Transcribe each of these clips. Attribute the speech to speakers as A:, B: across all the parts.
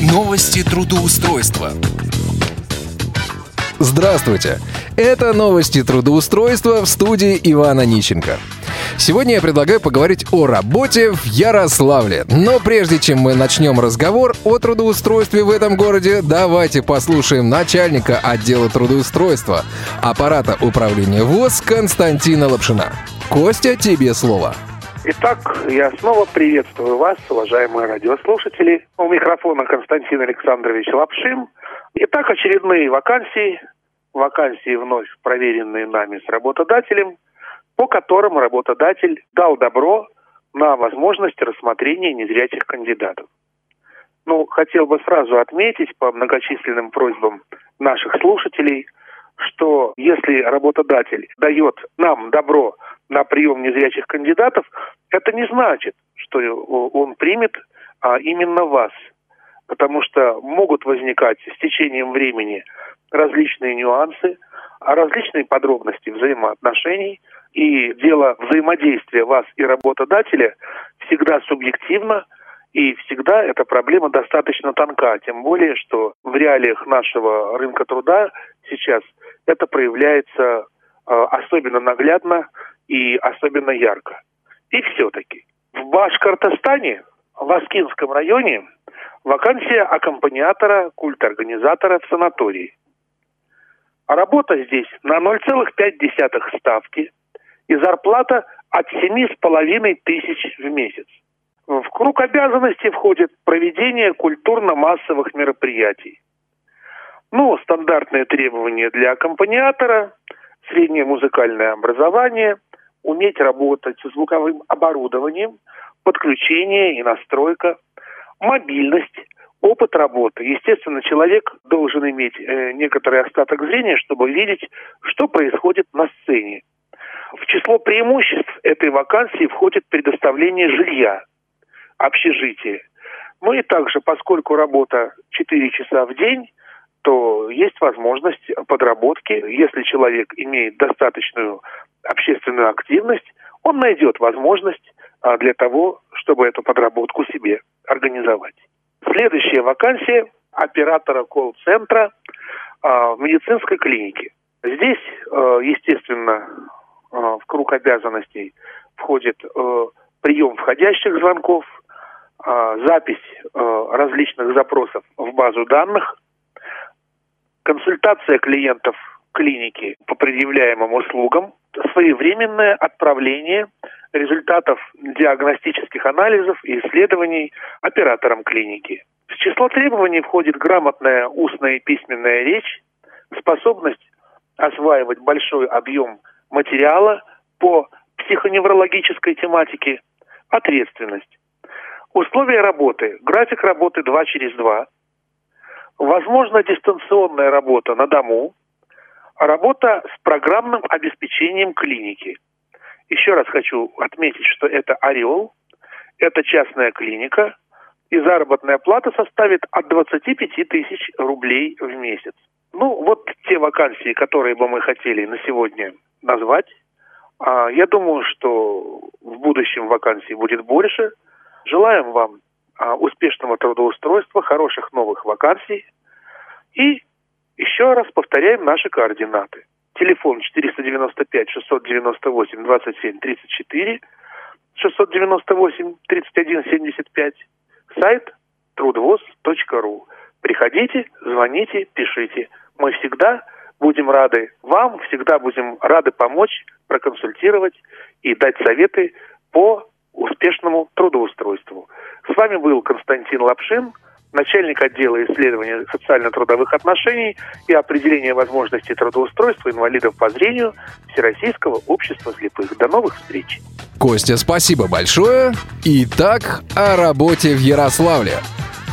A: Новости трудоустройства.
B: Здравствуйте! Это новости трудоустройства в студии Ивана Нищенко. Сегодня я предлагаю поговорить о работе в Ярославле. Но прежде чем мы начнем разговор о трудоустройстве в этом городе, давайте послушаем начальника отдела трудоустройства аппарата управления ВОЗ Константина Лапшина. Костя, тебе слово.
C: Итак, я снова приветствую вас, уважаемые радиослушатели. У микрофона Константин Александрович Лапшин. Итак, очередные вакансии, вакансии вновь проверенные нами с работодателем, по которым работодатель дал добро на возможность рассмотрения незрячих кандидатов. Ну, хотел бы сразу отметить по многочисленным просьбам наших слушателей, что если работодатель дает нам добро на прием незрячих кандидатов, это не значит, что он примет а именно вас. Потому что могут возникать с течением времени различные нюансы, а различные подробности взаимоотношений. И дело взаимодействия вас и работодателя всегда субъективно, и всегда эта проблема достаточно тонка. Тем более, что в реалиях нашего рынка труда сейчас это проявляется э, особенно наглядно и особенно ярко. И все-таки в Башкортостане, в Аскинском районе, вакансия аккомпаниатора, культорганизатора в санатории. Работа здесь на 0,5 ставки и зарплата от 7,5 тысяч в месяц. В круг обязанностей входит проведение культурно-массовых мероприятий. Ну, стандартные требования для аккомпаниатора, среднее музыкальное образование – уметь работать с звуковым оборудованием, подключение и настройка, мобильность, опыт работы. Естественно, человек должен иметь э, некоторый остаток зрения, чтобы видеть, что происходит на сцене. В число преимуществ этой вакансии входит предоставление жилья, общежития. Ну и также, поскольку работа 4 часа в день, то есть возможность подработки. Если человек имеет достаточную общественную активность, он найдет возможность а, для того, чтобы эту подработку себе организовать. Следующая вакансия оператора колл-центра а, в медицинской клинике. Здесь, а, естественно, в круг обязанностей входит прием входящих звонков, запись различных запросов в базу данных, консультация клиентов клиники по предъявляемым услугам, своевременное отправление результатов диагностических анализов и исследований операторам клиники. В число требований входит грамотная устная и письменная речь, способность осваивать большой объем материала по психоневрологической тематике, ответственность. Условия работы. График работы 2 через 2. Возможно дистанционная работа на дому, работа с программным обеспечением клиники. Еще раз хочу отметить, что это «Орел», это частная клиника, и заработная плата составит от 25 тысяч рублей в месяц. Ну, вот те вакансии, которые бы мы хотели на сегодня назвать. А, я думаю, что в будущем вакансий будет больше. Желаем вам а, успешного трудоустройства, хороших новых вакансий и еще раз повторяем наши координаты. Телефон 495 698 27 34, 698 31 75, сайт трудвоз.ру. Приходите, звоните, пишите. Мы всегда будем рады вам, всегда будем рады помочь, проконсультировать и дать советы по успешному трудоустройству. С вами был Константин Лапшин – начальник отдела исследования социально-трудовых отношений и определения возможностей трудоустройства инвалидов по зрению Всероссийского общества слепых. До новых встреч!
B: Костя, спасибо большое. Итак, о работе в Ярославле.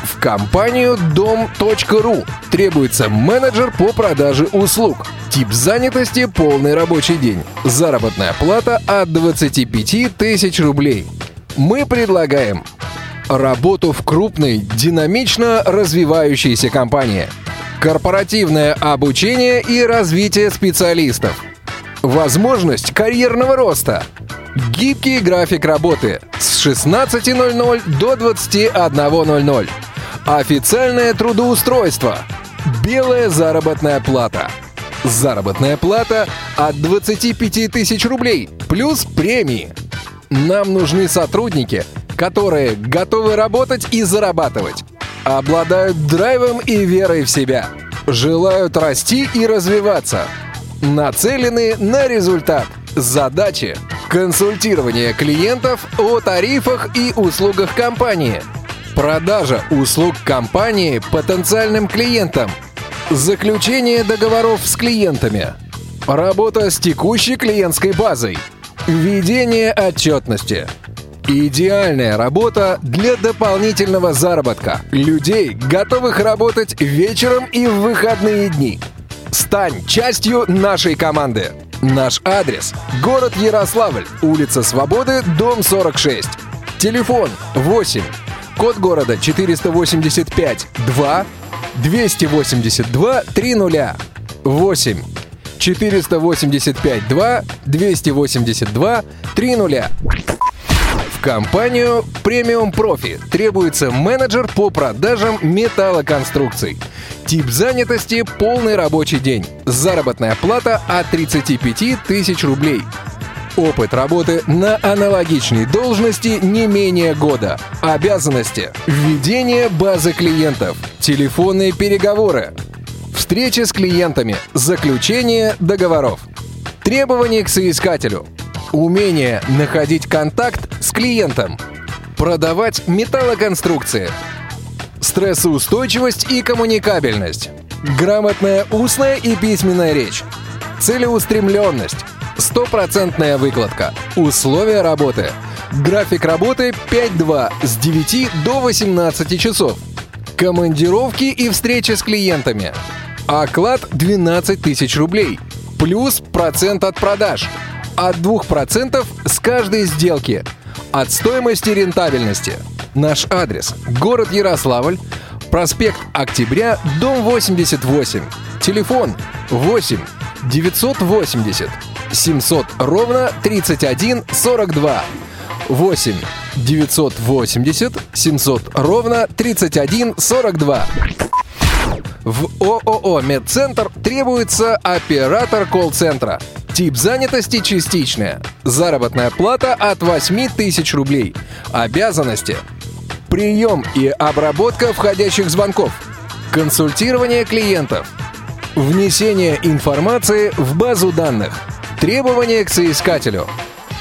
B: В компанию дом.ру требуется менеджер по продаже услуг. Тип занятости – полный рабочий день. Заработная плата от 25 тысяч рублей. Мы предлагаем работу в крупной, динамично развивающейся компании, корпоративное обучение и развитие специалистов, возможность карьерного роста, гибкий график работы с 16.00 до 21.00, Официальное трудоустройство. Белая заработная плата. Заработная плата от 25 тысяч рублей плюс премии. Нам нужны сотрудники, которые готовы работать и зарабатывать, обладают драйвом и верой в себя, желают расти и развиваться, нацелены на результат, задачи, консультирование клиентов о тарифах и услугах компании, продажа услуг компании потенциальным клиентам, заключение договоров с клиентами, работа с текущей клиентской базой, ведение отчетности – Идеальная работа для дополнительного заработка. Людей, готовых работать вечером и в выходные дни. Стань частью нашей команды. Наш адрес – город Ярославль, улица Свободы, дом 46. Телефон 8, код города 485 2 282 30 8 485 2 282 30 компанию Premium Profi требуется менеджер по продажам металлоконструкций. Тип занятости – полный рабочий день. Заработная плата от 35 тысяч рублей. Опыт работы на аналогичной должности не менее года. Обязанности. Введение базы клиентов. Телефонные переговоры. Встречи с клиентами. Заключение договоров. Требования к соискателю. Умение находить контакт с клиентом. Продавать металлоконструкции. Стрессоустойчивость и коммуникабельность. Грамотная устная и письменная речь. Целеустремленность. Стопроцентная выкладка. Условия работы. График работы 5-2 с 9 до 18 часов. Командировки и встречи с клиентами. Оклад 12 тысяч рублей. Плюс процент от продаж – от 2% с каждой сделки. От стоимости рентабельности. Наш адрес. Город Ярославль. Проспект Октября, дом 88. Телефон 8 980 700 ровно 31 42. 8 980 700 ровно 31 42. В ООО «Медцентр» требуется оператор колл-центра. Тип занятости частичная. Заработная плата от 8 тысяч рублей. Обязанности. Прием и обработка входящих звонков. Консультирование клиентов. Внесение информации в базу данных. Требования к соискателю.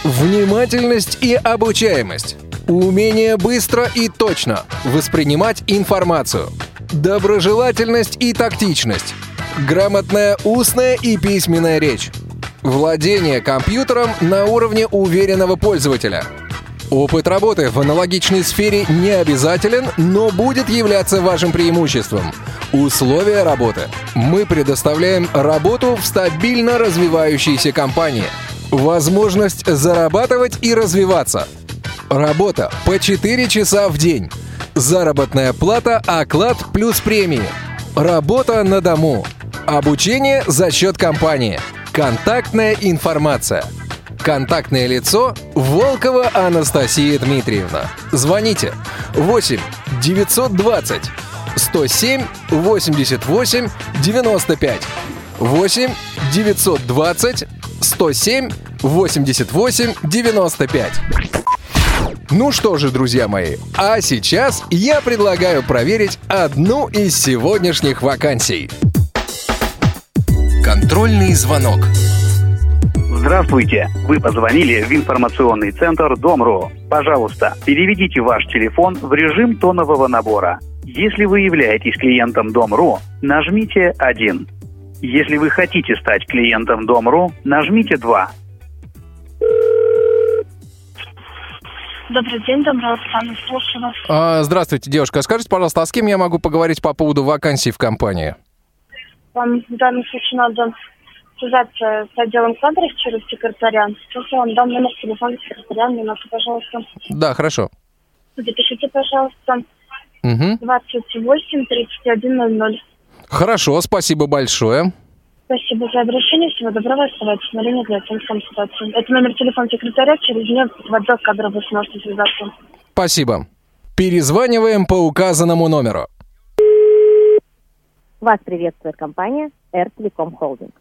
B: Внимательность и обучаемость. Умение быстро и точно воспринимать информацию – Доброжелательность и тактичность. Грамотная устная и письменная речь. Владение компьютером на уровне уверенного пользователя. Опыт работы в аналогичной сфере не обязателен, но будет являться вашим преимуществом. Условия работы. Мы предоставляем работу в стабильно развивающейся компании. Возможность зарабатывать и развиваться. Работа по 4 часа в день. Заработная плата, оклад плюс премии. Работа на дому. Обучение за счет компании. Контактная информация. Контактное лицо Волкова Анастасия Дмитриевна. Звоните 8 920 107 88 95 8 920 107 88 95 ну что же, друзья мои, а сейчас я предлагаю проверить одну из сегодняшних вакансий.
A: Контрольный звонок.
D: Здравствуйте! Вы позвонили в информационный центр Дом.ру. Пожалуйста, переведите ваш телефон в режим тонового набора. Если вы являетесь клиентом Дом.ру, нажмите 1. Если вы хотите стать клиентом Дом.ру, нажмите 2.
E: Добрый день, Оксана, слушаю вас.
B: А, здравствуйте, девушка. Скажите, пожалуйста, а с кем я могу поговорить по поводу вакансий в компании?
E: Вам в данном случае надо связаться с отделом кадров через секретаря. Сейчас я вам дам номер телефона секретаря. Минуту, пожалуйста.
B: Да, хорошо.
E: Запишите, пожалуйста.
B: Угу.
E: 28 31 00.
B: Хорошо, спасибо большое.
E: Спасибо за обращение. Всего доброго. Оставайтесь на линии для оценки консультации. Это номер телефона секретаря. Через меня в отдел кадров вы сможете связаться.
B: Спасибо. Перезваниваем по указанному номеру.
F: Вас приветствует компания Air Telecom Holding.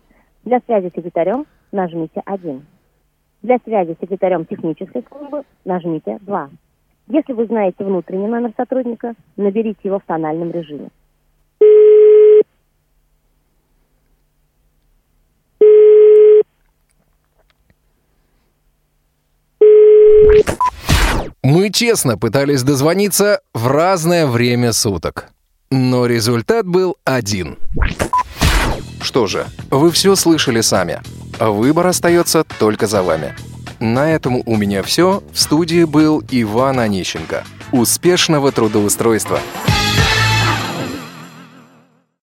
F: Для связи с секретарем нажмите 1. Для связи с секретарем технической службы нажмите 2. Если вы знаете внутренний номер сотрудника, наберите его в тональном режиме.
B: Мы честно пытались дозвониться в разное время суток. Но результат был один. Что же, вы все слышали сами. Выбор остается только за вами. На этом у меня все. В студии был Иван Онищенко. Успешного трудоустройства!